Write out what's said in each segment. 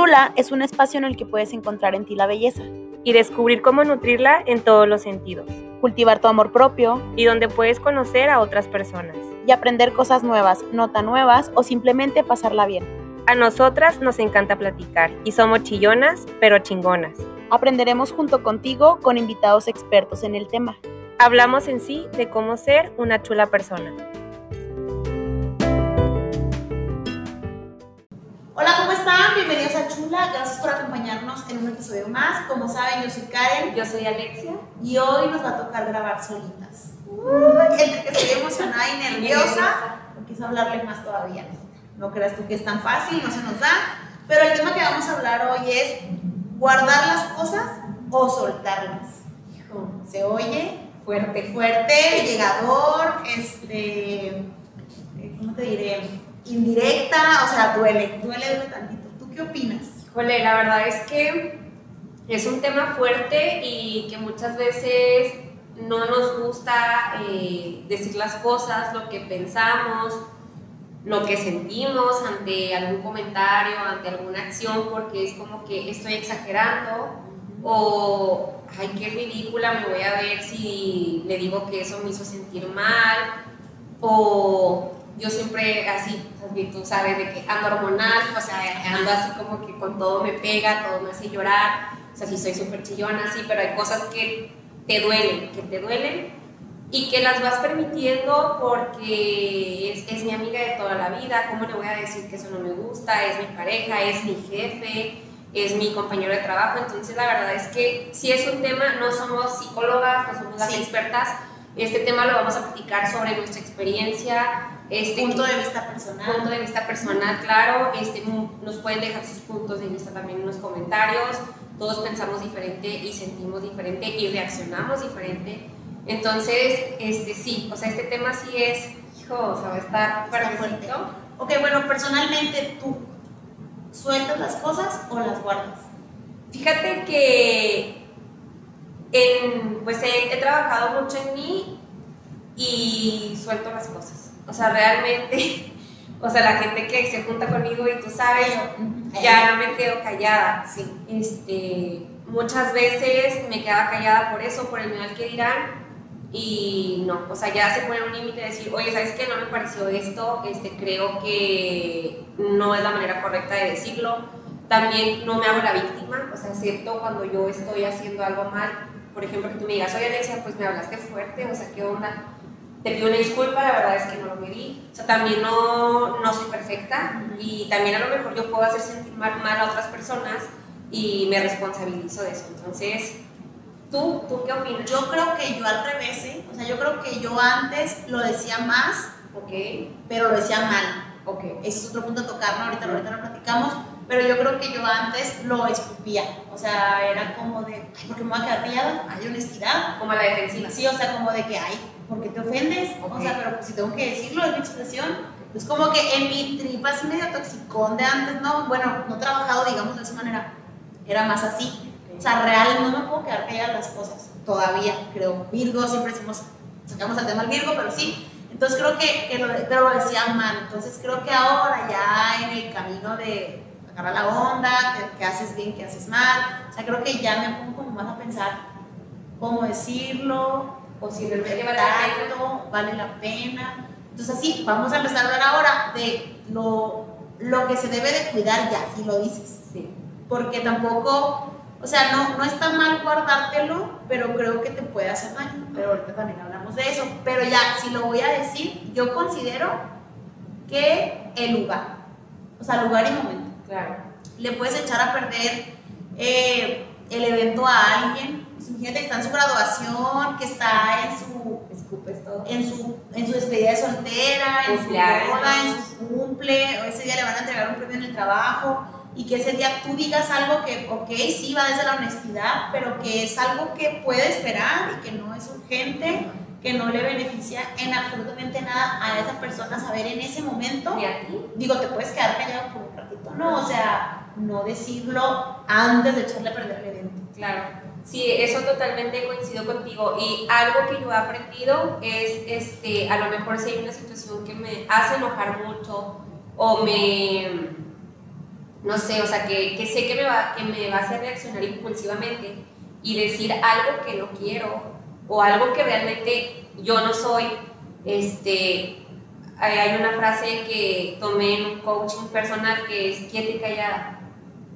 Chula es un espacio en el que puedes encontrar en ti la belleza y descubrir cómo nutrirla en todos los sentidos. Cultivar tu amor propio y donde puedes conocer a otras personas. Y aprender cosas nuevas, no tan nuevas o simplemente pasarla bien. A nosotras nos encanta platicar y somos chillonas, pero chingonas. Aprenderemos junto contigo con invitados expertos en el tema. Hablamos en sí de cómo ser una chula persona. Hola, Gracias por acompañarnos en un episodio más. Como saben, yo soy Karen. Yo soy Alexia. Y hoy nos va a tocar grabar solitas. entre que estoy emocionada y nerviosa, no quise hablarle más todavía. No creas tú que es tan fácil, no se nos da. Pero el tema que vamos a hablar hoy es guardar las cosas o soltarlas. Hijo, se oye fuerte, fuerte, llegador, este, ¿cómo te diré? indirecta, o sea, duele, duele, duele tantito. ¿Tú qué opinas? Híjole, la verdad es que es un tema fuerte y que muchas veces no nos gusta eh, decir las cosas, lo que pensamos, lo que sentimos ante algún comentario, ante alguna acción, porque es como que estoy exagerando o, ay, qué ridícula me voy a ver si le digo que eso me hizo sentir mal o yo siempre así, tú sabes, de que ando hormonal, o sea, ando así como que con todo me pega, todo me hace llorar, o sea, sí soy súper chillona, así, pero hay cosas que te duelen, que te duelen y que las vas permitiendo porque es, es mi amiga de toda la vida, ¿cómo le voy a decir que eso no me gusta? Es mi pareja, es mi jefe, es mi compañero de trabajo, entonces la verdad es que si es un tema, no somos psicólogas, no somos las expertas, este tema lo vamos a platicar sobre nuestra experiencia, este, punto de vista personal. Punto de vista personal, claro. Este, nos pueden dejar sus puntos de vista también en los comentarios. Todos pensamos diferente y sentimos diferente y reaccionamos diferente. Entonces, este, sí, o sea, este tema sí es, hijo, o sea, va a estar fuerte. Ok, bueno, personalmente tú, ¿sueltas las cosas o las guardas? Fíjate que en, pues he, he trabajado mucho en mí y suelto las cosas. O sea, realmente, o sea, la gente que se junta conmigo y tú sabes, ya no me quedo callada. Sí. Este, muchas veces me quedaba callada por eso, por el miedo al que dirán. Y no, o sea, ya se pone un límite de decir, oye, ¿sabes qué? No me pareció esto, este, creo que no es la manera correcta de decirlo. También no me hago la víctima, o sea, acepto cuando yo estoy haciendo algo mal. Por ejemplo, que tú me digas, oye, Alexia, pues me hablaste fuerte, o sea, ¿qué onda? Te pido una disculpa, la verdad es que no lo medí. O sea, también no, no soy perfecta y también a lo mejor yo puedo hacer sentir mal, a otras personas y me responsabilizo de eso. Entonces, ¿tú, ¿tú qué opinas? Yo creo que yo al revés, ¿eh? O sea, yo creo que yo antes lo decía más, okay. pero lo decía mal. Okay. Ese es otro punto a tocar, ¿no? ahorita, ahorita lo platicamos, pero yo creo que yo antes lo escupía, o sea, era como de, ay, ¿por qué me voy a quedar callada? Hay honestidad. Como la defensiva. Sí, o sea, como de que, ay, porque te ofendes, o sea, pero pues, si tengo que decirlo, es mi expresión. Es como que en mi tripa así medio toxicón de antes, no, bueno, no he trabajado, digamos, de esa manera, era más así. O sea, real, no me puedo quedar callada las cosas, todavía, creo. Virgo, siempre decimos, sacamos el tema al Virgo, pero sí. Entonces creo que, que lo, pero lo decía mal. Entonces creo que ahora ya en el camino de agarrar la onda, que, haces bien, que haces mal, o sea, creo que ya me pongo como más a pensar cómo decirlo, o si realmente vale, vale la pena. Entonces así, vamos a empezar a hablar ahora de lo, lo que se debe de cuidar ya, si lo dices. Sí. Porque tampoco, o sea, no, no está mal guardártelo, pero creo que te puede hacer daño. Pero ahorita también hablamos de eso. Pero ya, si lo voy a decir, yo considero que el lugar, o sea, lugar y momento. Claro. Le puedes echar a perder eh, el evento a alguien imagínate que está en su graduación, que está en su, en su, en su despedida de soltera, en su boda, en su cumple, o ese día le van a entregar un premio en el trabajo, y que ese día tú digas algo que, ok, sí va desde la honestidad, pero que es algo que puede esperar y que no es urgente, que no le beneficia en absolutamente nada a esa persona saber en ese momento. ¿Y a ti? Digo, te puedes quedar callado por un ratito, ¿no? O sea, no decirlo antes de echarle a perder el evento. Claro. Sí, eso totalmente coincido contigo. Y algo que yo he aprendido es, este, a lo mejor si hay una situación que me hace enojar mucho o me, no sé, o sea, que, que sé que me, va, que me va a hacer reaccionar impulsivamente y decir algo que no quiero o algo que realmente yo no soy, este, hay una frase que tomé en un coaching personal que es quieta y callada.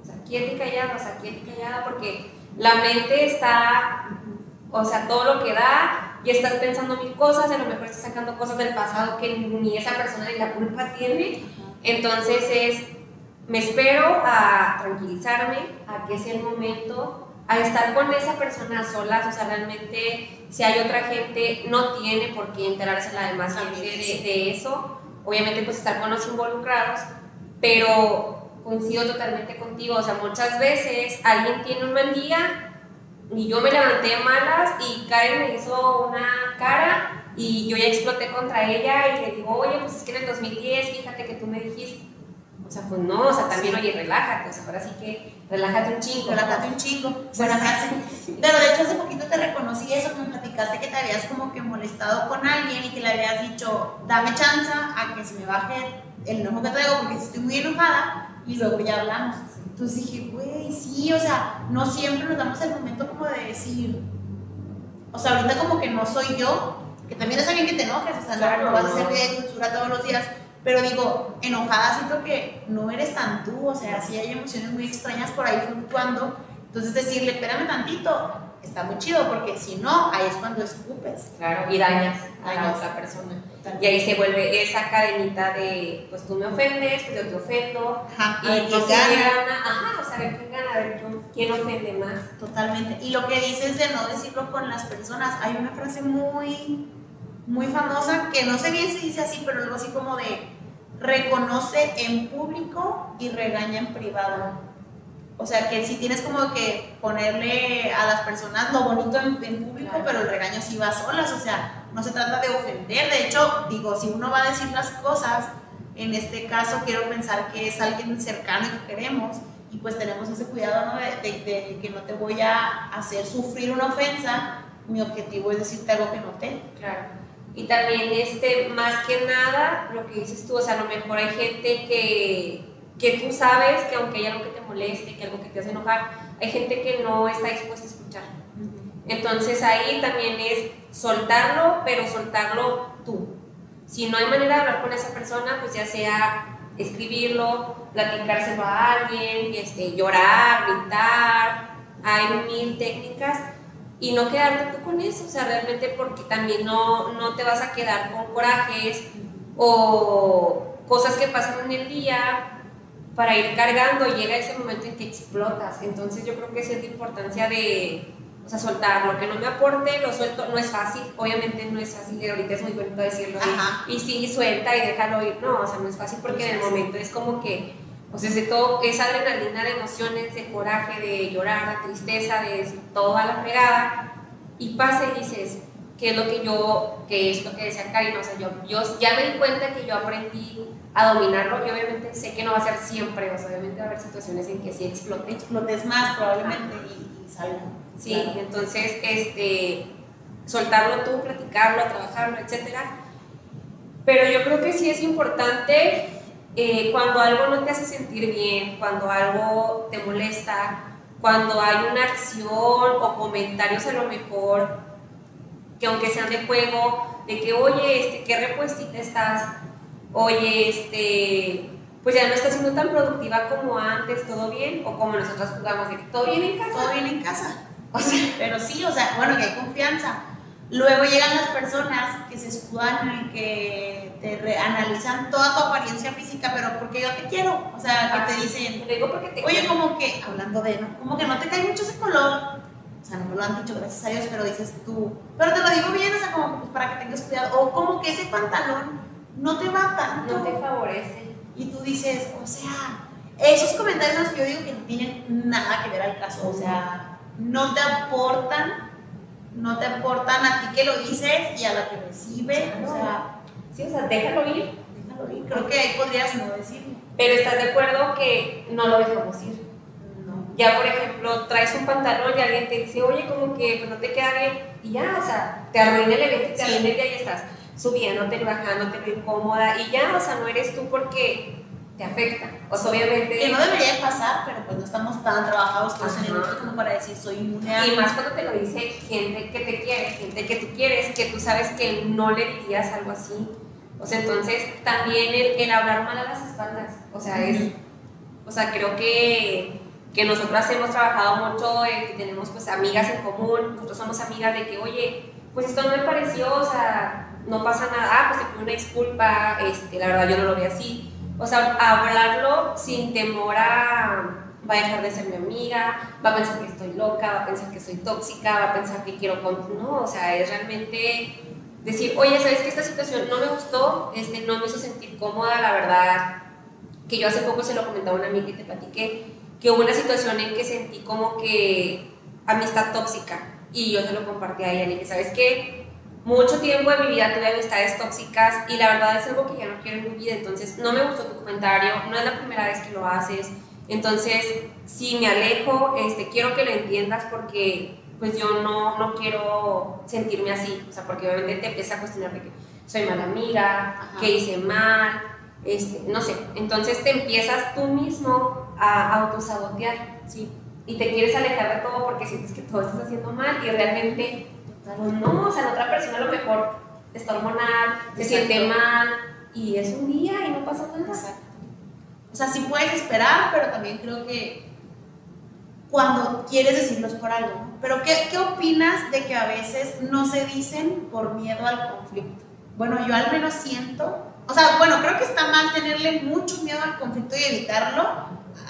O sea, quieta y callada, o sea, quieta y callada porque la mente está, o sea, todo lo que da y estás pensando mil cosas, a lo mejor estás sacando cosas del pasado que ni esa persona ni la culpa tiene. Entonces es, me espero a tranquilizarme, a que sea el momento a estar con esa persona sola, o sea, realmente si hay otra gente, no tiene por qué enterarse la demás gente de, de, eso. Obviamente, pues estar con los involucrados, pero coincido totalmente contigo, o sea, muchas veces alguien tiene un mal día y yo me levanté malas y Karen me hizo una cara y yo ya exploté contra ella y le digo, oye, pues es que en el 2010, fíjate que tú me dijiste, o sea, pues no, o sea, también, oye, relájate, o sea, ahora sí que relájate un chingo. Relájate un chingo, buena frase. Pero de hecho hace poquito te reconocí eso, me platicaste que te habías como que molestado con alguien y que le habías dicho, dame chance a que se me baje el enojo que traigo porque estoy muy enojada y luego ya hablamos. Entonces dije, güey, sí, o sea, no siempre nos damos el momento como de decir, o sea, ahorita como que no soy yo, que también está bien que te enojes, o sea, no, vas a hacer de dulzura todos los días, pero digo, enojada siento que no eres tan tú, o sea, sí hay emociones muy extrañas por ahí fluctuando. Entonces decirle, espérame tantito, está muy chido, porque si no, ahí es cuando escupes. Claro, y dañas a la otra persona. Y ahí se vuelve esa cadenita de, pues tú me ofendes, pues yo te ofendo. Ajá, y entonces gana. Ajá, o sea, a ver quién gana, a ver quién ofende más. Totalmente. Y lo que dices de no decirlo con las personas, hay una frase muy muy famosa, que no sé bien si dice así, pero algo así como de reconoce en público y regaña en privado. O sea, que si tienes como que ponerle a las personas lo bonito en, público, pero el regaño sí va solas, o sea, no se trata de ofender. De digo, si uno va a decir las cosas, en este caso quiero pensar que es alguien cercano y que queremos, y pues tenemos ese cuidado ¿no? de, de, que no te voy a hacer sufrir una ofensa, mi objetivo es decirte algo que no te. Claro. Y también, este, más que nada, lo que dices tú, o sea, a lo mejor hay gente que, que tú sabes que aunque hay algo que te moleste, que algo que te hace enojar, hay gente que no está dispuesta a escuchar. Entonces ahí también es soltarlo, pero soltarlo tú. Si no hay manera de hablar con esa persona, pues ya sea escribirlo, platicárselo a alguien, este, llorar, gritar, hay mil técnicas y no quedarte tú con eso, o sea, realmente porque también no, no te vas a quedar con corajes o cosas que pasan en el día para ir cargando, llega ese momento en que explotas. Entonces yo creo que esa es la importancia de, o sea, soltar lo que no me aporte, lo suelto, no es fácil, obviamente no es fácil, ahorita es muy bonito decirlo, y, y sí, suelta y déjalo ir, no, o sea, no es fácil porque en el momento es como que o sea, de todo esa adrenalina de emociones, de coraje, de llorar, de tristeza, de toda la fregada, y pasa y dices, ¿qué es lo que yo, qué es lo que decía Karina? O sea, yo, yo ya me di cuenta que yo aprendí a dominarlo y obviamente sé que no va a ser siempre, o sea, obviamente va a haber situaciones en que sí explote. Explotes más probablemente y, y salga. Sí, entonces, este, soltarlo tú, platicarlo, trabajarlo, etc. Pero yo creo que sí es importante eh, cuando algo no te hace sentir bien, cuando algo te molesta, cuando hay una acción o comentarios a lo mejor que aunque sean de juego, de que oye, este, qué repuestita estás, oye, este, pues ya no estás siendo tan productiva como antes, todo bien, o como nosotros jugamos, de que todo bien en casa. Todo bien en casa. Pero sí, o sea, bueno, que hay confianza Luego llegan las personas que se escudan en el que te analizan toda tu apariencia física, pero porque yo te quiero. O sea, que te dicen, te digo porque te oye, como que, hablando de, ¿no? Como que no te cae mucho ese color. O sea, no me lo han dicho, gracias a Dios, pero dices tú, pero te lo digo bien, o sea, como que pues, para que tengas cuidado. O como que ese pantalón no te va tanto. No te favorece. Y tú dices, o sea, esos comentarios los que yo digo que no tienen nada que ver al caso, o sea, no te aportan no te aportan a ti que lo dices y a la que recibe. O sea, sí, o sea, déjalo ir. Déjalo ir. Creo que ahí podrías no decirlo. Pero estás de acuerdo que no lo dejamos ir. No. Ya, por ejemplo, traes un pantalón y alguien te dice, oye, como que pues, no te queda bien. Y ya, o sea, te arruina el evento, te arruina el día y estás subiendo, bajando, te incómoda. Y ya, o sea, no eres tú porque te afecta. O sea, obviamente... Que no debería pasar, pero pues no estamos tan trabajados todos en el mundo como para decir soy inmune a... Y más cuando te lo dice gente que te quiere, gente que tú quieres, que tú sabes que no le dirías algo así. O sea, entonces también el, el hablar mal a las espaldas, o sea, es... O sea, creo que que nosotras hemos trabajado mucho, eh, que tenemos pues amigas en común, nosotros somos amigas de que, oye, pues esto no me pareció, o sea, no pasa nada, ah, pues te pido una disculpa, este, la verdad yo no lo veo así. O sea, hablarlo sin temor a, va a dejar de ser mi amiga, va a pensar que estoy loca, va a pensar que soy tóxica, va a pensar que quiero continuar, o sea, es realmente decir, oye, ¿sabes que esta situación no me gustó? Este, no me hizo sentir cómoda, la verdad, que yo hace poco se lo comentaba a una amiga y te platiqué, que hubo una situación en que sentí como que amistad tóxica y yo se lo compartí a ella. Le dije, ¿sabes qué? Mucho tiempo de mi vida tuve amistades tóxicas y la verdad es algo que ya no quiero en mi vida. Entonces, no me gustó tu comentario, no es la primera vez que lo haces. Entonces, si me alejo, este, quiero que lo entiendas porque pues yo no, no quiero sentirme así. O sea, porque obviamente te empieza a cuestionar de que soy mala amiga, que hice mal, este, no sé. Entonces te empiezas tú mismo a autosabotear, ¿sí? Y te quieres alejar de todo porque sientes que todo estás haciendo mal y realmente, pues no, o sea, la otra persona a lo mejor está hormonal, se siente mal y es un día y no pasa nada. Exacto. O sea, sí puedes esperar, pero también creo que cuando quieres decirlos por algo. Pero ¿qué, ¿qué opinas de que a veces no se dicen por miedo al conflicto? Bueno, yo al menos siento, o sea, bueno, creo que está mal tenerle mucho miedo al conflicto y evitarlo,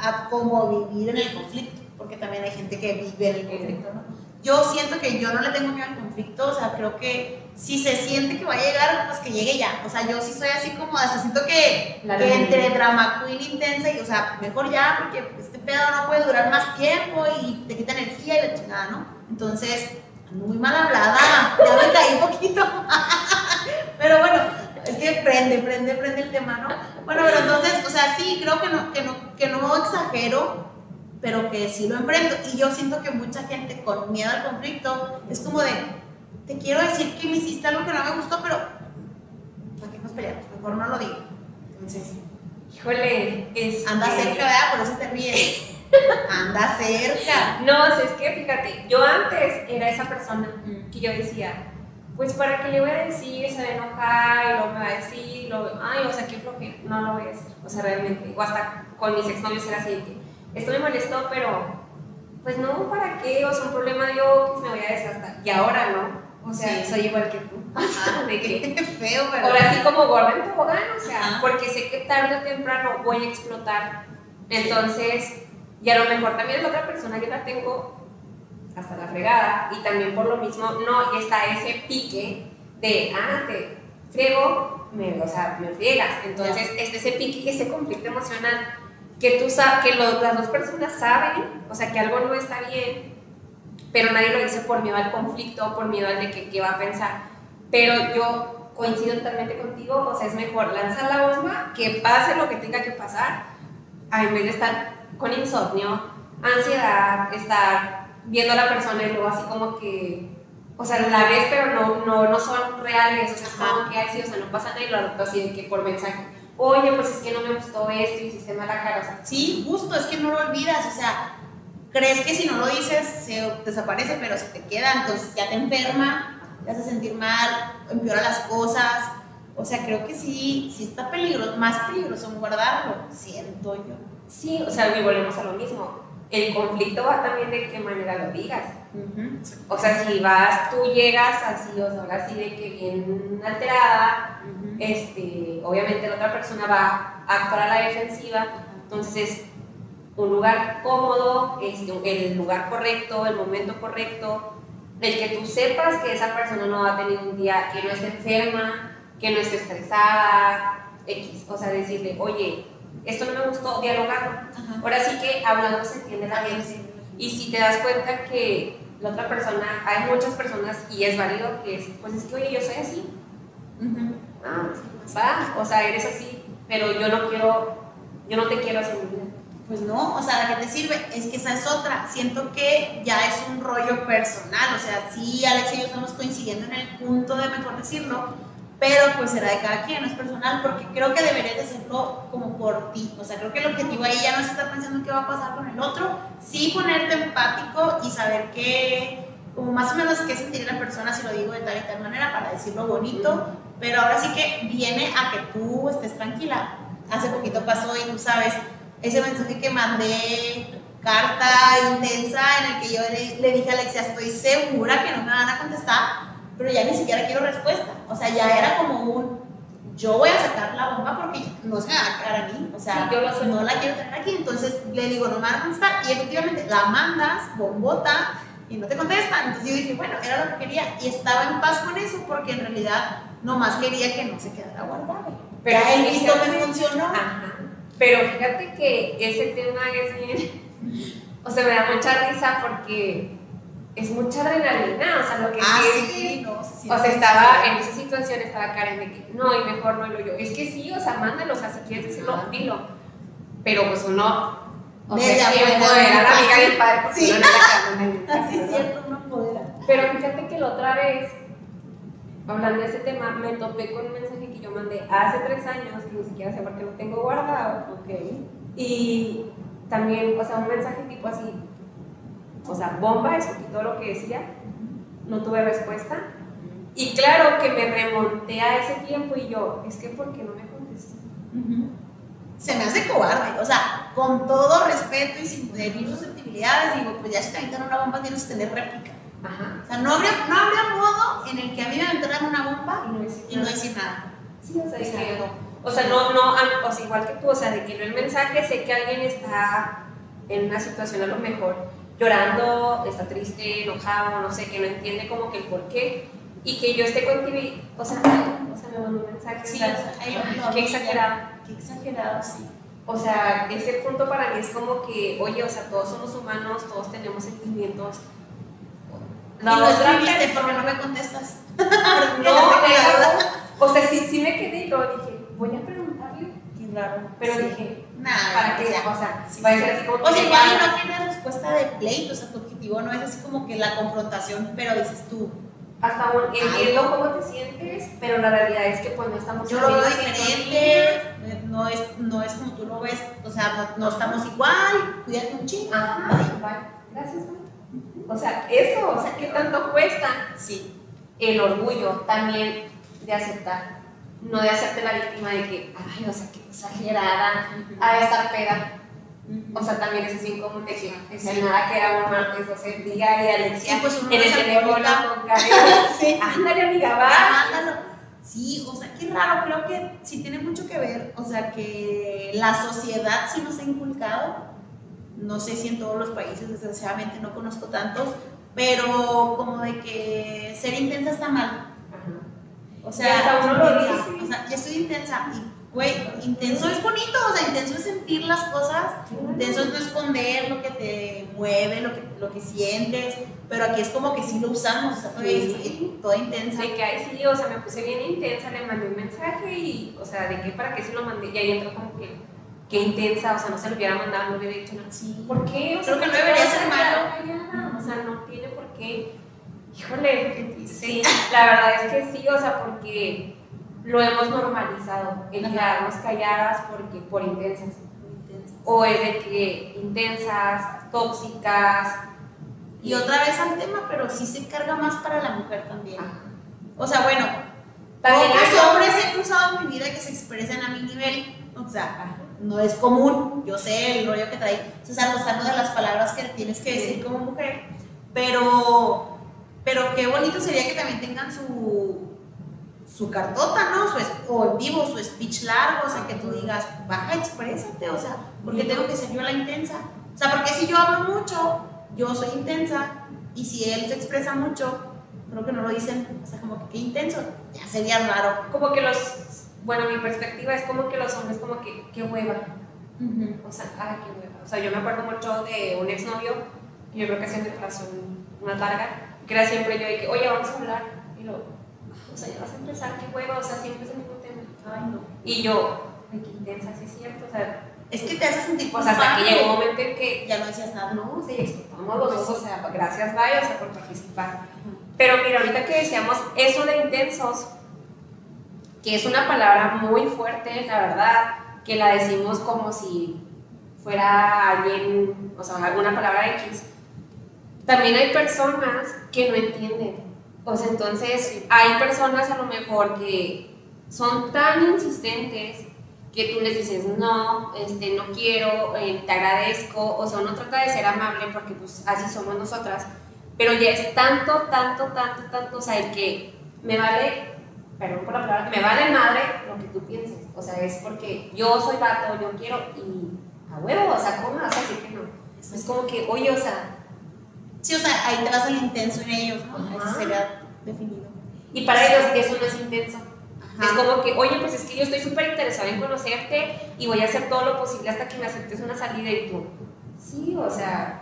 a cómo vivir en el conflicto, porque también hay gente que vive en el conflicto, ¿no? Yo siento que yo no le tengo miedo al conflicto, o sea, creo que si se siente que va a llegar, pues que llegue ya. O sea, yo sí soy así como, hasta siento que, que entre drama queen intensa y, o sea, mejor ya, porque este pedo no puede durar más tiempo y te quita energía y la chingada, ¿no? Entonces, muy mal hablada, ya me caí un poquito. pero bueno, es que prende, prende, prende el tema, ¿no? Bueno, pero entonces, o sea, sí, creo que no, que no, que no exagero, pero que sí lo enfrento. Y yo siento que mucha gente con miedo al conflicto es como de, te quiero decir que me hiciste algo que no me gustó, pero ¿para qué nos peleamos? Mejor no lo digo. Entonces, híjole, es... Anda cerca, ¿verdad? Por eso te ríes. Anda cerca. No, es que fíjate, yo antes era esa persona que yo decía, pues para qué le voy a decir, se va a enojar y luego me va a decir, lo, ay, o sea, qué que no lo voy a decir, o sea, realmente, o hasta con mis exnovios era así, esto me molestó, pero pues no, ¿para qué? O sea, un problema yo, pues me voy a desgastar, y ahora no, o sea, soy igual que tú, de que, feo, pero... Ahora sí como gorda en tobogán, o sea, porque sé que tarde o temprano voy a explotar, entonces, y a lo mejor también la otra persona yo la tengo hasta la fregada y también por lo mismo no está ese pique de, ah, te friego, me, o sea, me friegas. Entonces, este, ese pique, ese conflicto emocional que, tú que las dos personas saben, o sea, que algo no está bien, pero nadie lo dice por miedo al conflicto, por miedo al de que, qué va a pensar. Pero yo coincido totalmente contigo, o sea, es mejor lanzar la bomba, que pase lo que tenga que pasar, a en vez de estar con insomnio, ansiedad, estar viendo a la persona y luego así como que, o sea, la ves pero no, no, no son reales, o sea, es como que, así, o sea, no pasa nada y lo adopto así de que por mensaje, oye, pues es que no me gustó esto hiciste mala cara, o sea. Sí, justo, es que no lo olvidas, o sea, crees que si no lo dices se desaparece, pero se te queda, entonces ya te enferma, te hace sentir mal, empeora las cosas. O sea, creo que sí, sí está peligroso, más peligroso guardarlo, siento yo. Sí, o sea, y volvemos a lo mismo el conflicto va también de qué manera lo digas. O sea, si vas, tú llegas así, o sea, así de que bien alterada, este, obviamente la otra persona va a actuar a la defensiva, entonces un lugar cómodo, este, el lugar correcto, el momento correcto, el que tú sepas que esa persona no va a tener un día que no esté enferma, que no esté estresada, X, o sea, decirle, oye, esto no me gustó, dialogarlo. Ahora sí que hablando se entiende la gente. Y si te das cuenta que la otra persona, hay muchas personas y es válido que es, pues es que, oye, yo soy así. Ah, va, o sea, eres así, pero yo no quiero, yo no te quiero hacer mi vida. Pues no, o sea, la que te sirve es que esa es otra. Siento que ya es un rollo personal, o sea, sí, Alex y yo estamos coincidiendo en el punto de mejor decirlo, pero pues será de cada quien, no es personal, porque creo que deberías de hacerlo como por ti. O sea, creo que el objetivo ahí ya no es estar pensando en qué va a pasar con el otro, sí ponerte empático y saber qué, como más o menos qué sentir la persona si lo digo de tal y tal manera para decirlo bonito, pero ahora sí que viene a que tú estés tranquila. Hace poquito pasó y tú sabes, ese mensaje que mandé carta intensa en el que yo le, le dije a Alexia, estoy segura que no me van a contestar, pero ya ni siquiera quiero respuesta. O sea, ya era como un, yo voy a sacar la bomba porque no se me va a quedar a mí. O sea, Sí, yo no la quiero tener aquí. Entonces le digo, no me van a contestar. Y efectivamente la mandas, bombota, y no te contestan. Entonces yo dije, bueno, era lo que quería. Y estaba en paz con eso porque en realidad nomás quería que no se quedara guardado. Pero ya el visto fíjate- me funcionó. Ajá. Pero fíjate que ese tema es bien. O sea, me da mucha risa porque es mucha adrenalina. O sea, lo que Ah, sientes- sí, no, se O sea, estaba en esa situación, estaba Karen de que no, y mejor no lo yo. Es que sí, o sea, mándalo, o sea, si quieres decirlo, dilo. Pero pues uno, o Desde sea, a la amiga del padre, porque Sí. no le Así es cierto, uno podrá. Pero fíjate que la otra vez, hablando de ese tema, me topé con un mensaje que yo mandé hace tres años, que ni siquiera sé por qué lo tengo guardado. Ok. Y también, o sea, un mensaje tipo así, o sea, bomba, escupí todo lo que decía, no tuve respuesta. Y claro que me remonté a ese tiempo y yo, es que ¿por qué no me contestó? Se me hace cobarde, o sea, con todo respeto y sin herir susceptibilidades, digo, pues ya si te aventan una bomba tienes que tener réplica. Ajá. O sea, no habría, no habría modo en el que a mí me aventaran una bomba Y no decir y no nada. decir nada. Sí, o sea, de O sea, que- o sea, no, no, am- o sea, igual que tú, o sea, de que no el mensaje, sé que alguien está en una situación a lo mejor llorando, está triste, enojado, no sé, que no entiende como que el por qué, y que yo esté contigo y, o sea, o sea, me mandó un mensaje, Sí, o sea, ay, lo- qué exagerado. Qué exagerado, sí. O sea, ese punto para mí es como que, oye, o sea, todos somos humanos, todos tenemos sentimientos. y lo otra escribiste porque no me contestas. No, la deja- o sea, sí, sí me quedé y luego dije, voy a preguntarle, Qué raro. pero Sí. dije, Nada, para que, sea, o sea, sí, O sea, igual no tienes respuesta de pleito, o sea, tu objetivo no es así como que la confrontación, pero dices tú, hasta un- entiendo cómo te sientes, pero la realidad es que pues no estamos yo lo veo diferente, no es, no es como tú lo ves, o sea, no, no estamos igual, cuídate un chingo. Ajá, bye. gracias. bye. O sea, eso, o sea, ¿qué tanto cuesta? Sí. El orgullo también de aceptar, no de hacerte la víctima de que, ay, o sea, qué exagerada, a esta peda. O sea, también eso es incómodo de el nada que era un martes 12 día y Alexia Sí, pues uno en el teléfono con sí. Ándale, amiga, va. Ya, mándalo. Sí, o sea, qué raro, creo que sí tiene mucho que ver, o sea, que la sociedad sí nos ha inculcado, no sé si en todos los países, desgraciadamente no conozco tantos, pero como de que ser intensa está mal. O sea, hasta uno lo dice. o sea, ya estoy intensa y, güey, intenso es bonito, o sea, intenso es sentir las cosas, intenso es no esconder lo que te mueve, lo que, lo que sientes, pero aquí es como que sí lo usamos, o sea, todavía Sí. dices, "Ay, toda intensa. De que ahí sí, o sea, me puse bien intensa, le mandé un mensaje y, o sea, de que para qué se lo mandé. Y ahí entró como que, qué intensa, o sea, no se lo hubiera mandado, no hubiera dicho nada. Sí. ¿Por qué? O Creo que no ¿por qué debería ser malo. callada? O sea, no tiene por qué. Híjole, sí, la verdad es que sí, o sea, porque lo hemos normalizado, el quedarnos calladas porque, por intensas. Intensa. O es de que intensas, tóxicas. Y otra vez al tema, pero sí se carga más para la mujer también. Ajá. O sea, bueno, También pocos hay- hombres he cruzado en mi vida que se expresen a mi nivel. O sea, no es común. Yo sé el rollo que trae César Lozano de las palabras que tienes que decir Sí. como mujer. Pero, pero qué bonito sería que también tengan su, su cartota, ¿no? Su o en vivo, su speech largo. O sea, que tú digas, baja, exprésate. O sea, porque Sí. tengo que ser yo la intensa. O sea, porque si yo hablo mucho, yo soy intensa. Y si él se expresa mucho, creo que no lo dicen, o sea, como que qué intenso, ya sería raro. como que los, bueno, mi perspectiva es como que los hombres como que, qué hueva, o sea, ay, qué hueva. O sea, yo me acuerdo mucho de un exnovio, yo creo que hacía mi relación más larga, que era siempre yo de que, oye, vamos a hablar, y lo, o sea, ya vas a empezar, qué hueva, o sea, siempre es el mismo tema. Ay, no. Y yo, ay, qué intensa, sí es cierto, o sea, Es que te hace sentir pues hasta que llegó un momento en que, Ya no decías nada. no, sí, explotamos los dos, o sea, gracias, vaya, o sea, por participar. Pero mira, ahorita que decíamos eso de intensos, que es una palabra muy fuerte, la verdad, que la decimos como si fuera alguien, o sea, alguna palabra X. También hay personas que no entienden. O sea, entonces hay personas a lo mejor que son tan insistentes que tú les dices, no, este, no quiero, eh, te agradezco, o sea, uno trata de ser amable porque pues así somos nosotras, pero ya es tanto, tanto, tanto, tanto, o sea, el que me vale, perdón por la palabra, me vale madre lo que tú pienses, o sea, es porque yo soy vato, yo quiero, y a huevo, o sea, ¿cómo vas a decir que no? Es como que, oye, o sea... Sí, o sea, ahí te vas al intenso en ellos, ¿no? Eso sería definido. Y para ellos eso no es intenso. Es como que, oye, pues es que yo estoy súper interesada en conocerte y voy a hacer todo lo posible hasta que me aceptes una salida y tú, sí, o sea...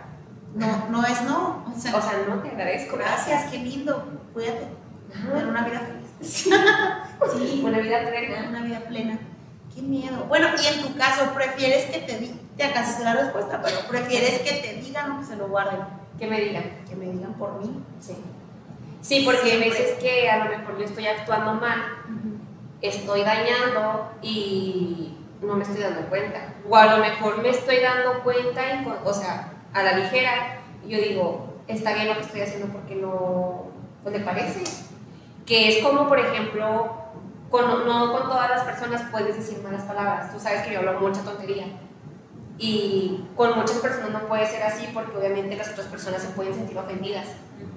No, no es no. O sea, no, te agradezco. Gracias, qué lindo. Cuídate. Tener una vida feliz. sí, una vida plena. Una vida plena. Qué miedo. Bueno, y en tu caso, ¿prefieres que te digan, te acaso la respuesta, pero prefieres que te digan o que se lo guarden? Que me digan. Que me digan por mí. Sí. Sí, porque hay veces que a lo mejor yo estoy actuando mal estoy dañando y no me estoy dando cuenta. O a lo mejor me estoy dando cuenta, o sea, a la ligera, yo digo, está bien lo que estoy haciendo porque no, pues le parece. Que es como, por ejemplo, con, no con todas las personas puedes decir malas palabras. Tú sabes que yo hablo mucha tontería. Y con muchas personas no puede ser así porque obviamente las otras personas se pueden sentir ofendidas.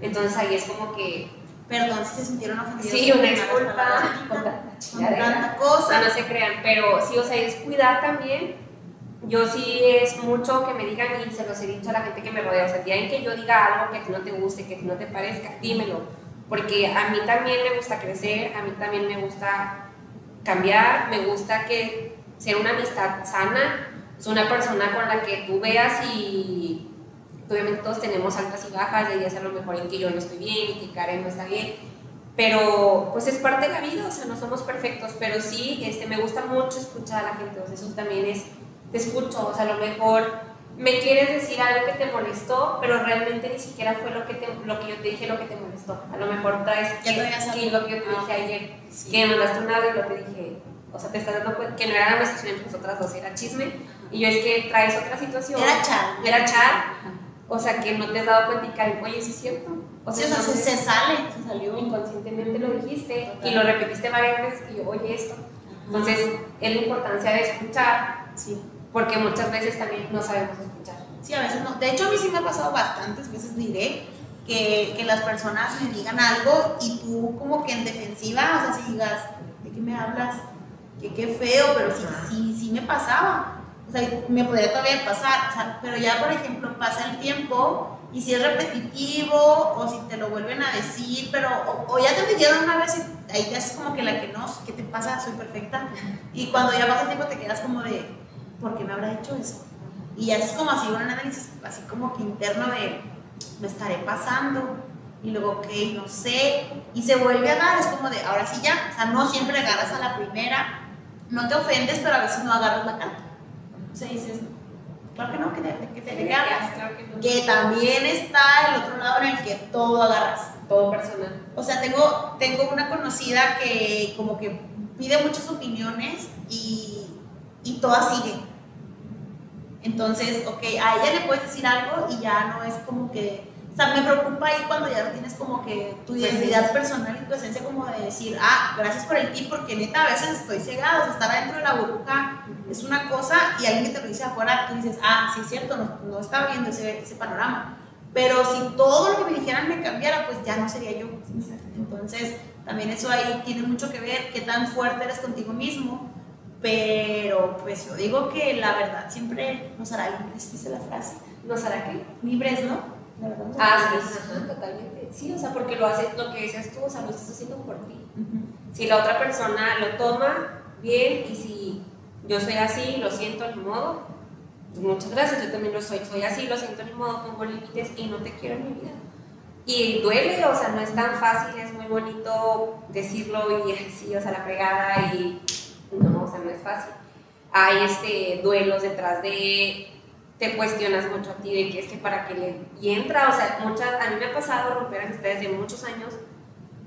Entonces ahí es como que Perdón si se sintieron ofendidos. Sí, una disculpa. Con tanta cosa. No, se crean, pero sí, o sea, es cuidar también. Yo sí es mucho que me digan y se los he dicho a la gente que me rodea. O sea, el día en que yo diga algo que a ti no te guste, que a ti no te parezca, dímelo. Porque a mí también me gusta crecer, a mí también me gusta cambiar, me gusta que sea una amistad sana, es una persona con la que tú veas y obviamente todos tenemos altas y bajas, de días a lo mejor en que yo no estoy bien y que Karen no está bien, pero pues es parte de la vida, o sea, no somos perfectos, pero sí, este, me gusta mucho escuchar a la gente, o sea, eso también es, te escucho, o sea, a lo mejor me quieres decir algo que te molestó, pero realmente ni siquiera fue lo que, te, lo que yo te dije lo que te molestó. A lo mejor traes que, que lo que yo te dije ayer, que me mandaste un audio y lo te dije, o sea, te estás dando cuenta que no era una situación entre nosotras dos, era chisme, y yo es que traes otra situación. Era chat. Era chat o sea, que no te has dado cuenta y que, oye, sí es cierto. O sea, se, sale, se salió. Inconscientemente lo dijiste y lo repetiste varias veces y yo, oye, esto. Entonces, es la importancia de escuchar, sí. porque muchas veces también no sabemos escuchar. Sí, a veces no. De hecho, a mí sí me ha pasado bastantes veces, diré, que, que las personas me digan algo y tú como que en defensiva, o sea, si digas, ¿de qué me hablas? Que qué feo, pero sí, sí, sí me pasaba o me podría todavía pasar, pero ya, por ejemplo, pasa el tiempo y si es repetitivo o si te lo vuelven a decir, pero, o, ya te dijeron una vez y ahí te haces como que la que no, ¿qué te pasa? Soy perfecta. Y cuando ya pasa el tiempo te quedas como de, ¿por qué me habrá hecho eso? Y haces como así un análisis, así como que interno de, me estaré pasando. Y luego, ok, no sé. Y se vuelve a dar, es como de, ahora sí ya. O sea, no siempre agarras a la primera, no te ofendes, pero a veces no agarras la carta se dices, claro que no, que te, que te que, también está el otro lado en el que todo agarras. Todo personal. O sea, tengo, tengo una conocida que como que pide muchas opiniones y, y todas siguen. Entonces, ok, a ella le puedes decir algo y ya no es como que o sea, me preocupa ahí cuando ya no tienes como que tu identidad personal y tu esencia como de decir, ah, gracias por el tip, porque neta a veces estoy cegada, o sea, estar adentro de la burbuja es una cosa y alguien que te lo dice afuera, tú dices, ah, sí es cierto, no, no estaba viendo ese, ese panorama. Pero si todo lo que me dijeran me cambiara, pues ya no sería yo. Entonces, también eso ahí tiene mucho que ver, qué tan fuerte eres contigo mismo. Pero pues yo digo que la verdad siempre nos hará libres, dice la frase. ¿Nos hará qué? Libres, ¿no? Ah, sí, totalmente. Sí, o sea, porque lo haces, lo que dices tú, o sea, lo estás haciendo por ti. Si la otra persona lo toma bien y si yo soy así, lo siento, ni modo, pues muchas gracias, yo también lo soy, soy así, lo siento, ni modo, pongo límites y no te quiero en mi vida. Y duele, o sea, no es tan fácil, es muy bonito decirlo y así, o sea, la fregada y no, o sea, no es fácil. Hay este, duelos detrás de te cuestionas mucho a ti de que es que para que le... Y entra, o sea, muchas, a mí me ha pasado romper amistades de muchos años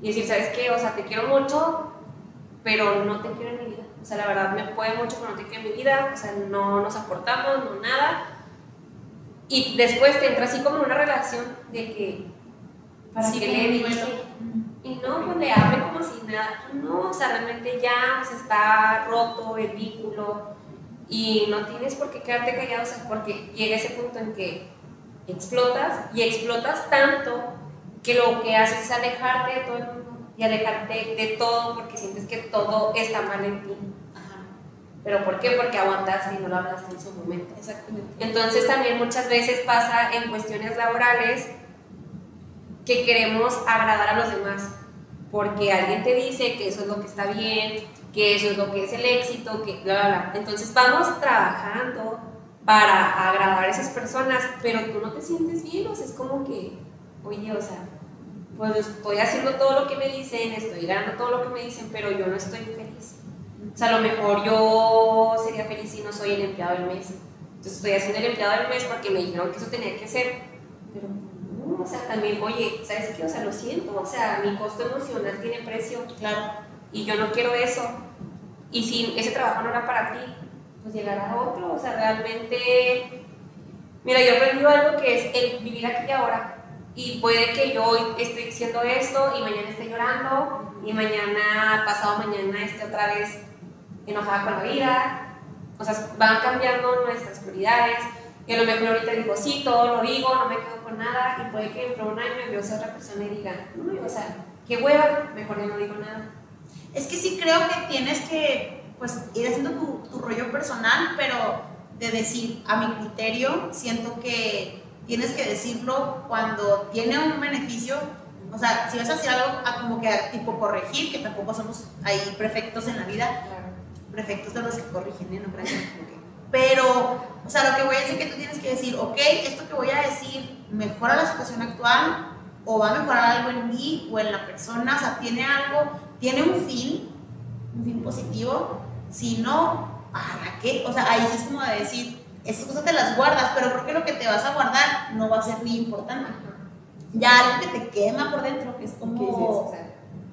y decir, ¿sabes qué? O sea, te quiero mucho, pero no te quiero en mi vida. O sea, la verdad me puede mucho, pero no te quiero en mi vida. O sea, no nos aportamos, no nada. Y después te entra así como una relación de que, ¿para Sí, qué le dije? Y no, pues le abre como si nada. No, o sea, realmente ya o sea, está roto el vínculo y no tienes por qué quedarte callado, o sea, porque llega ese punto en que explotas y explotas tanto que lo que haces es alejarte de todo el mundo y alejarte de todo porque sientes que todo está mal en ti. Ajá, ¿Pero por qué? Porque aguantaste y no lo hablaste en su momento. exactamente. Entonces también muchas veces pasa en cuestiones laborales que queremos agradar a los demás, porque alguien te dice que eso es lo que está bien, que eso es lo que es el éxito, que bla, bla, bla. Entonces vamos trabajando para agradar a esas personas, pero tú no te sientes bien, o sea, es como que, oye, o sea, pues estoy haciendo todo lo que me dicen, estoy ganando todo lo que me dicen, pero yo no estoy feliz. O sea, a lo mejor yo sería feliz si no soy el empleado del mes. Entonces estoy haciendo el empleado del mes porque me dijeron que eso tenía que ser. Pero no, o sea, también, oye, ¿sabes qué? O sea, lo siento. O sea, mi costo emocional tiene precio Claro. Y yo no quiero eso. Y si ese trabajo no era para ti, pues llegará otro. O sea, realmente. Mira, yo he aprendido algo que es el vivir aquí y ahora. Y puede que yo hoy esté diciendo esto y mañana esté llorando y mañana, pasado mañana, esté otra vez enojada con la vida. O sea, van cambiando nuestras prioridades. Y a lo mejor ahorita digo, sí, todo lo digo, no me quedo con nada. Y puede que dentro de un año yo sea otra persona y diga, no, o sea, qué hueva, mejor yo no digo nada. Es que sí creo que tienes que pues ir haciendo tu, tu rollo personal, pero de decir, a mi criterio, siento que tienes que decirlo cuando tiene un beneficio. O sea, si vas a hacer algo a como que a tipo corregir, que tampoco somos ahí perfectos en la vida, perfectos de los que corrigen, ¿eh? no crean que. Pero, o sea, lo que voy a decir que tú tienes que decir, ok, esto que voy a decir mejora la situación actual o va a mejorar algo en mí o en la persona, o sea, tiene algo, tiene un fin, un fin positivo, si no, ¿para qué? O sea, ahí sí es como de decir, esas cosas te las guardas, pero creo que lo que te vas a guardar no va a ser ni importante. Ya algo que te quema por dentro, que es como...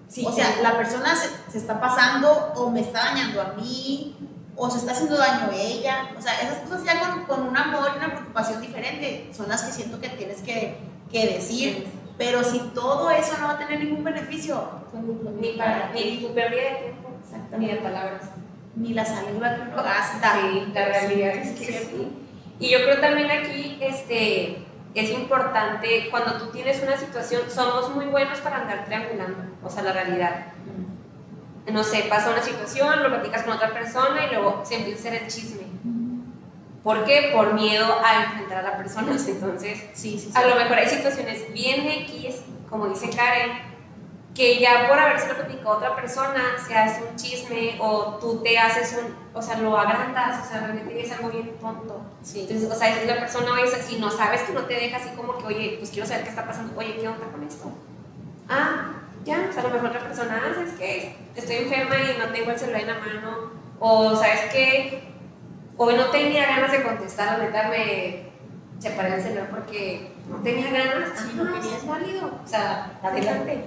Sí, o sea, la persona se, se está pasando o me está dañando a mí o se está haciendo daño a ella. O sea, esas cosas ya con, con un amor y una preocupación diferente son las que siento que tienes que, que decir. Pero si todo eso no va a tener ningún beneficio, ni, para, ni tu pérdida de tiempo, ni de palabras. ni la saliva que uno gasta. Sí, la realidad es que sí. Y yo creo también aquí este, es importante, cuando tú tienes una situación, somos muy buenos para andar triangulando, o sea, la realidad. No sé, pasa una situación, lo platicas con otra persona y luego se empieza a hacer el chisme. ¿Por qué? Por miedo a enfrentar a la persona. Entonces, Sí, sí, sí. a lo mejor hay situaciones bien X, como dice Karen, que ya por haberse lo platicado a otra persona se hace un chisme o tú te haces un, o sea, lo agrandas, o sea, realmente es algo bien tonto. Sí. Entonces, o sea, si la persona oye, si no sabes que no te deja así como que, oye, pues quiero saber qué está pasando, oye, ¿qué onda con esto? Ah, ya, o sea, a lo mejor la persona, ah, ¿sabes qué? Estoy enferma y no tengo el celular en la mano, o ¿sabes qué? Hoy no tenía ganas de contestar, la neta me separé el celular porque no tenía ganas, Sí, no no querías. válido, o sea, adelante.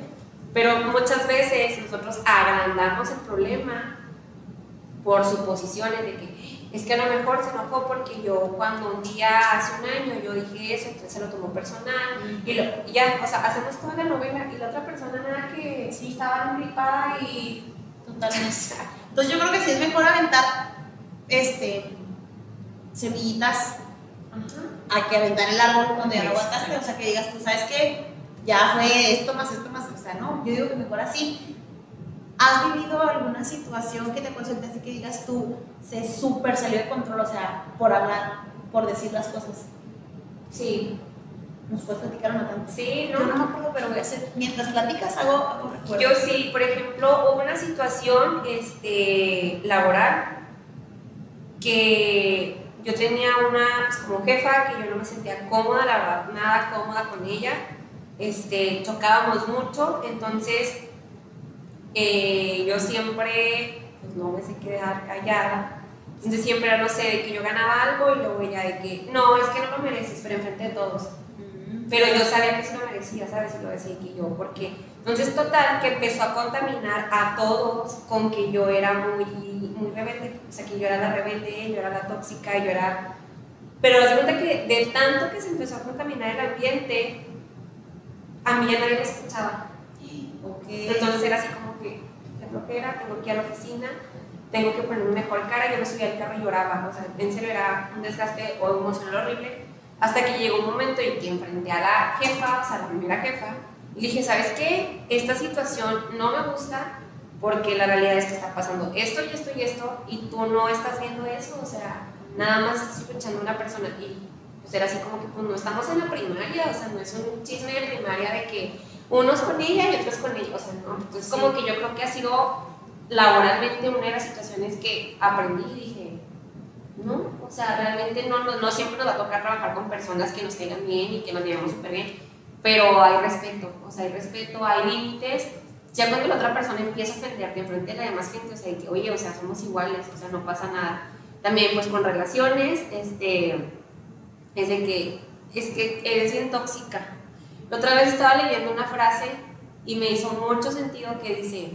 Pero muchas veces nosotros agrandamos el problema por suposiciones de que es que a lo mejor se enojó porque yo cuando un día hace un año yo dije eso, entonces se lo tomó personal y, lo, y ya, o sea, hacemos toda la novela y la otra persona nada que sí estaba gripada y Totalmente. Entonces yo creo que sí es mejor aventar este semillitas Ajá. a que aventar el árbol donde ya no aguantaste, o sea que digas tú, ¿sabes qué? Ya fue esto más esto más, o sea, no, yo digo que mejor así. ¿Has vivido alguna situación que te consulte así que digas tú, se súper salió de control, o sea, por hablar, por decir las cosas? Sí, ¿Nos puedes platicar una tanto? sí, Yo no no. me acuerdo, pero voy a hacer, mientras platicas hago recuerdo. Yo sí, por ejemplo, hubo una situación este, laboral que yo tenía una pues, como jefa que yo no me sentía cómoda, la verdad, nada cómoda con ella. Este, chocábamos mucho, entonces eh, yo siempre pues, no me sé quedar callada. Entonces siempre era, no sé, de que yo ganaba algo y luego ella de que, no, es que no lo mereces, pero enfrente de todos. Mm. Pero yo sabía que sí lo merecía, ¿sabes? Y lo decía que yo, porque Entonces, total, que empezó a contaminar a todos con que yo era muy, muy rebelde. O sea, que yo era la rebelde, yo era la tóxica, yo era... Pero la cuenta que de tanto que se empezó a contaminar el ambiente, a mí ya nadie me escuchaba. Entonces era así como que, qué flojera, tengo que ir a la oficina, tengo que poner mejor cara, yo me subía al carro y lloraba. O sea, en serio era un desgaste o emocional horrible. Hasta que llegó un momento en que enfrenté a la jefa, o sea, la primera jefa, y dije, ¿sabes qué? Esta situación no me gusta porque la realidad es que está pasando esto y esto y esto y tú no estás viendo eso, o sea, nada más estás escuchando a una persona y pues era así como que pues no estamos en la primaria, o sea, no es un chisme de primaria de que unos con ella y otros con ella, o sea, no, entonces como que yo creo que ha sido laboralmente una de las situaciones que aprendí y dije, no, o sea, realmente no, no, no siempre nos va a tocar trabajar con personas que nos tengan bien y que nos llevamos súper bien pero hay respeto, o sea, hay respeto, hay límites. Ya cuando la otra persona empieza a ofenderte frente de la demás gente, o sea, que, oye, o sea, somos iguales, o sea, no pasa nada. También, pues, con relaciones, este, es de que, es que eres bien tóxica. Otra vez estaba leyendo una frase y me hizo mucho sentido que dice,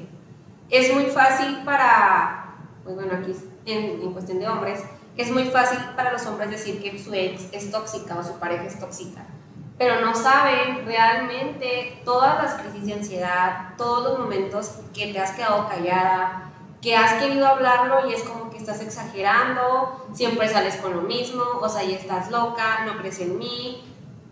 es muy fácil para, pues bueno, aquí en, cuestión de hombres, es muy fácil para los hombres decir que su ex es tóxica o su pareja es tóxica pero no saben realmente todas las crisis de ansiedad, todos los momentos que te has quedado callada, que has querido hablarlo y es como que estás exagerando, siempre sales con lo mismo, o sea, ya estás loca, no crees en mí,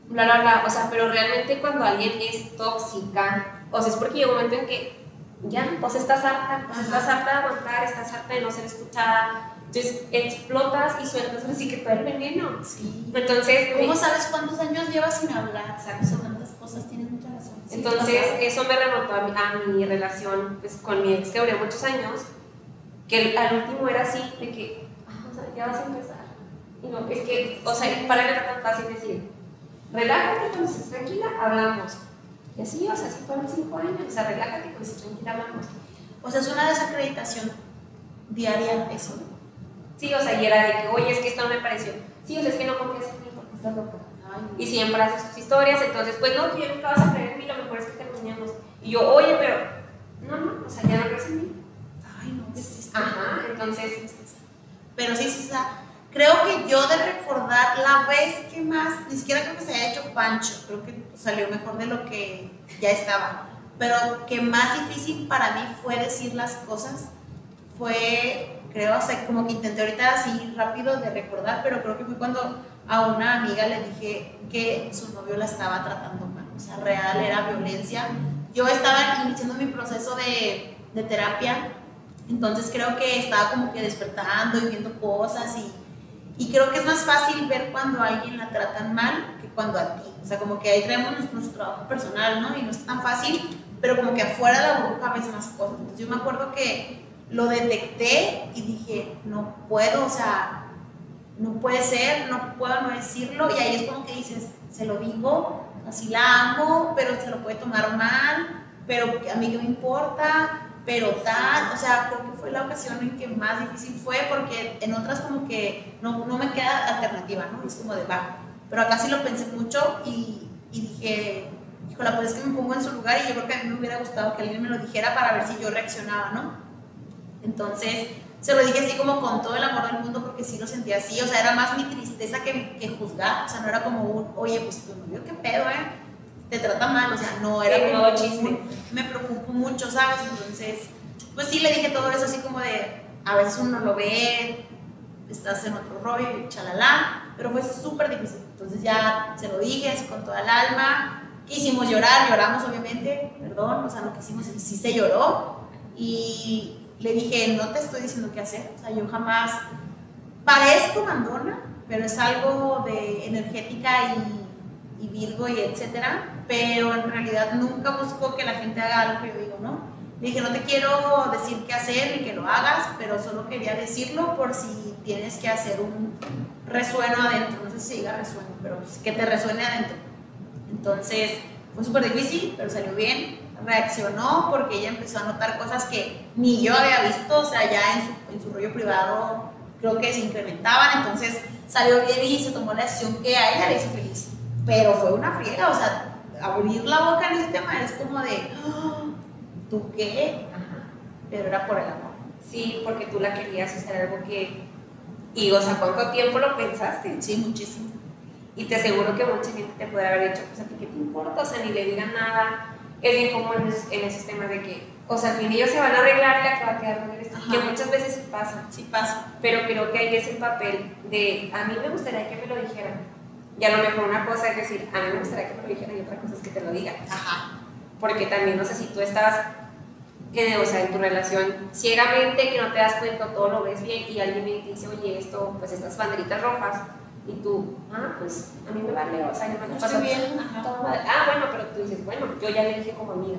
bla, bla, bla. O sea, pero realmente cuando alguien es tóxica, o sea, es porque llega un momento en que ya, pues estás harta, pues estás harta de aguantar, estás harta de no ser escuchada, entonces explotas y sueltas así que todo el veneno. Sí. Entonces, ¿cómo sabes cuántos años llevas sin hablar? Sabes tantas cosas, tienes mucha razón. Entonces, eso me remontó a mi, a mi relación pues, con mi ex que duré muchos años, que al último era así, de que, ah, o sea, ya vas a empezar. Y no, es que, o sea, para mí era tan fácil decir, relájate, cuando estés tranquila, hablamos. Y así, o sea, así fueron cinco años, o sea, relájate, cuando estés tranquila, hablamos. O sea, es una desacreditación diaria eso, Sí, o sea, y era de que, oye, es que esto no me pareció. Sí, o sea, es que no confías en mí porque estás loco. y siempre haces tus historias, entonces, pues no, yo nunca vas a creer en mí, lo mejor es que terminemos. Y yo, oye, pero, no, no, o sea, ya no crees en mí. Ay, no. Ajá, entonces. Pero sí, sí, o sea, creo que yo de recordar la vez que más, ni siquiera creo que se haya hecho Pancho, creo que salió mejor de lo que ya estaba. Pero que más difícil para mí fue decir las cosas fue creo, o sea, como que intenté ahorita así rápido de recordar, pero creo que fue cuando a una amiga le dije que su novio la estaba tratando mal, o sea, real era violencia. Yo estaba iniciando mi proceso de, de terapia, entonces creo que estaba como que despertando y viendo cosas y, y creo que es más fácil ver cuando a alguien la tratan mal que cuando a ti. O sea, como que ahí traemos nuestro, nuestro trabajo personal, ¿no? Y no es tan fácil, pero como que afuera de la burbuja ves más cosas. Entonces yo me acuerdo que lo detecté y dije, no puedo, o sea, no puede ser, no puedo no decirlo. Y ahí es como que dices, se lo digo, así la amo, pero se lo puede tomar mal, pero a mí qué me importa, pero tal, o sea, creo que fue la ocasión en que más difícil fue porque en otras como que no, no me queda alternativa, ¿no? Es como de va. Pero acá sí lo pensé mucho y, y dije, híjole, pues es que me pongo en su lugar y yo creo que a mí me hubiera gustado que alguien me lo dijera para ver si yo reaccionaba, ¿no? Entonces, se lo dije así como con todo el amor del mundo porque sí lo sentía así, o sea, era más mi tristeza que, que juzgar, o sea, no era como un, oye, pues tu novio, qué pedo, ¿eh? Te trata mal, o sea, no, era sí, como chisme. me preocupo mucho, ¿sabes? Entonces, pues sí le dije todo eso así como de, a veces uno lo ve, estás en otro rollo chalala, pero fue súper difícil. Entonces ya se lo dije así con toda el alma, quisimos llorar, lloramos obviamente, perdón, o sea, lo que hicimos sí se lloró y le dije, no te estoy diciendo qué hacer, o sea, yo jamás parezco mandona, pero es algo de energética y, y Virgo y etcétera, pero en realidad nunca busco que la gente haga algo que yo digo, ¿no? Le dije, no te quiero decir qué hacer ni que lo hagas, pero solo quería decirlo por si tienes que hacer un resueno adentro, no sé si diga resueno, pero que te resuene adentro. Entonces, fue súper difícil, pero salió bien reaccionó porque ella empezó a notar cosas que ni yo había visto, o sea, ya en su, en su rollo privado creo que se incrementaban, entonces salió bien y se tomó la decisión que a ella le hizo feliz. Pero fue una friega, o sea, abrir la boca en ese tema es como de, "Ah, ¿tú qué? Pero era por el amor. Sí, porque tú la querías hacer algo que... Y, o sea, ¿cuánto tiempo lo pensaste? Sí, muchísimo. Y te aseguro que mucha gente te puede haber dicho, pues a ti qué te importa, o sea, ni le digan nada. Es bien común en, esos- en temas de que, o sea, al fin ellos se van a arreglar la que va a quedar Ajá. que muchas veces pasa. Sí pasa. Pero creo que ahí es el papel de, a mí me gustaría que me lo dijeran. Y a lo mejor una cosa es decir, a mí me gustaría que me lo dijeran y otra cosa es que te lo digan. Ajá. Porque también, no sé, si tú estabas, eh, o sea, en tu relación ciegamente, que no te das cuenta, todo lo ves bien y alguien te dice, oye, esto, pues estas banderitas rojas, y tú, ah, pues a mí me vale, o sea, yo me paso bien. Ah, bueno, pero tú dices, bueno, yo ya le dije como amiga.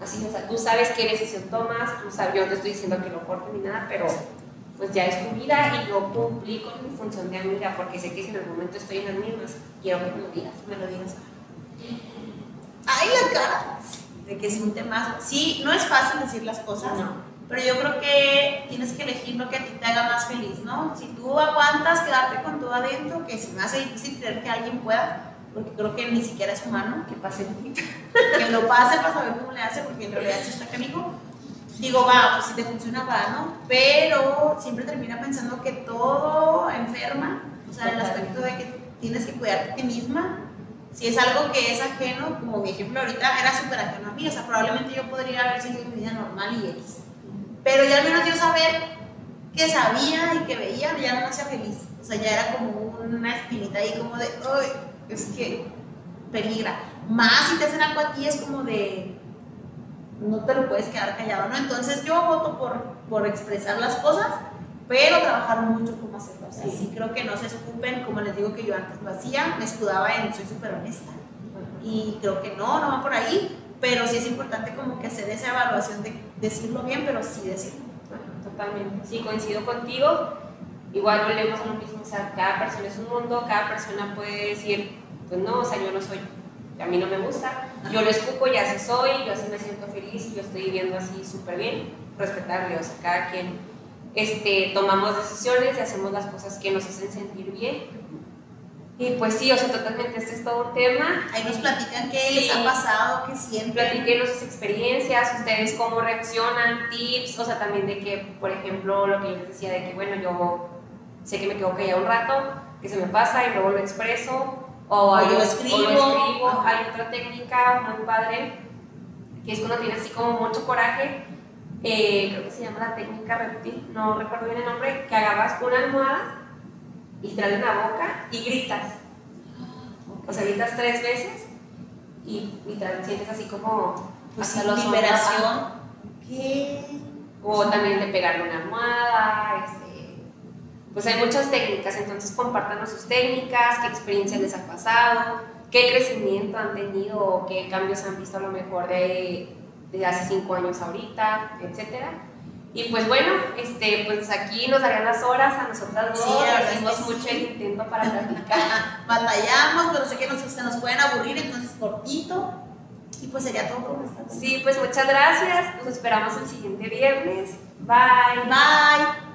Así, o sea, tú sabes qué decisión tomas, tú sabes, yo no te estoy diciendo que lo corte ni nada, pero pues ya es tu vida y yo cumplí con mi función de amiga, porque sé que si en algún momento estoy en las mismas, quiero que me lo digas. Me lo digas. Ay, la cara. De que es un tema. Sí, no es fácil decir las cosas. No. Pero yo creo que tienes que elegir lo que a ti te haga más feliz, ¿no? Si tú aguantas quedarte con todo adentro, que se me hace difícil creer que alguien pueda, porque creo que ni siquiera es humano, que pase que lo pase para saber cómo le hace, porque en realidad sí está canijo. Digo, va, pues si te funciona, va, ¿no? Pero siempre termina pensando que todo enferma, o sea, el aspecto de que tienes que cuidarte a ti misma. Si es algo que es ajeno, como mi ejemplo ahorita, era súper ajeno a mí, o sea, probablemente yo podría haber seguido mi vida normal y X. Pero ya al menos yo saber que sabía y que veía, ya no me hacía feliz. O sea, ya era como una espinita ahí, como de, uy, es que peligra. Más si te hacen algo a ti, es como de, no te lo puedes quedar callado, ¿no? Entonces yo voto por, por expresar las cosas, pero trabajar mucho cómo hacerlo. O sea, sí. creo que no se escupen, como les digo que yo antes lo hacía, me escudaba en soy súper honesta. Y creo que no, no va por ahí, pero sí es importante como que hacer esa evaluación de decirlo bien, pero sí decirlo. Totalmente. Sí, coincido contigo. Igual volvemos a lo mismo, o sea, cada persona es un mundo, cada persona puede decir, pues no, o sea, yo no soy, a mí no me gusta, yo lo escupo y así soy, yo así me siento feliz y yo estoy viviendo así súper bien, respetarle, o sea, cada quien este, tomamos decisiones y hacemos las cosas que nos hacen sentir bien. Y pues sí, o sea, totalmente, este es todo un tema. Ahí nos platican qué Sí. les ha pasado, qué siempre. Platíquenos sus experiencias, ustedes cómo reaccionan, tips, o sea, también de que, por ejemplo, lo que yo les decía de que, bueno, yo sé que me quedo callada un rato, que se me pasa y luego lo expreso, o, hay, yo o escribo. lo escribo. Hay otra técnica muy padre, que es cuando tienes así como mucho coraje, eh, creo que se llama la técnica reptil, no recuerdo bien el nombre, que agarras una almohada y traes en la boca y gritas. O sea, gritas tres veces y, y te sientes así como Pues hasta los liberación. ¿Qué? O también de pegarle una almohada, este, pues hay muchas técnicas, entonces compártanos sus técnicas, qué experiencias les ha pasado, qué crecimiento han tenido o qué cambios han visto a lo mejor de, de hace cinco años ahorita, etcétera. Y pues bueno, este, pues aquí nos darían las horas a nosotras dos, Sí, hicimos mucho el intento para platicar. Batallamos, pero sé que nos, se nos pueden aburrir, entonces cortito. Y pues sería todo por nuestra parte. Sí, pues muchas gracias, nos esperamos el siguiente viernes. Bye. Bye.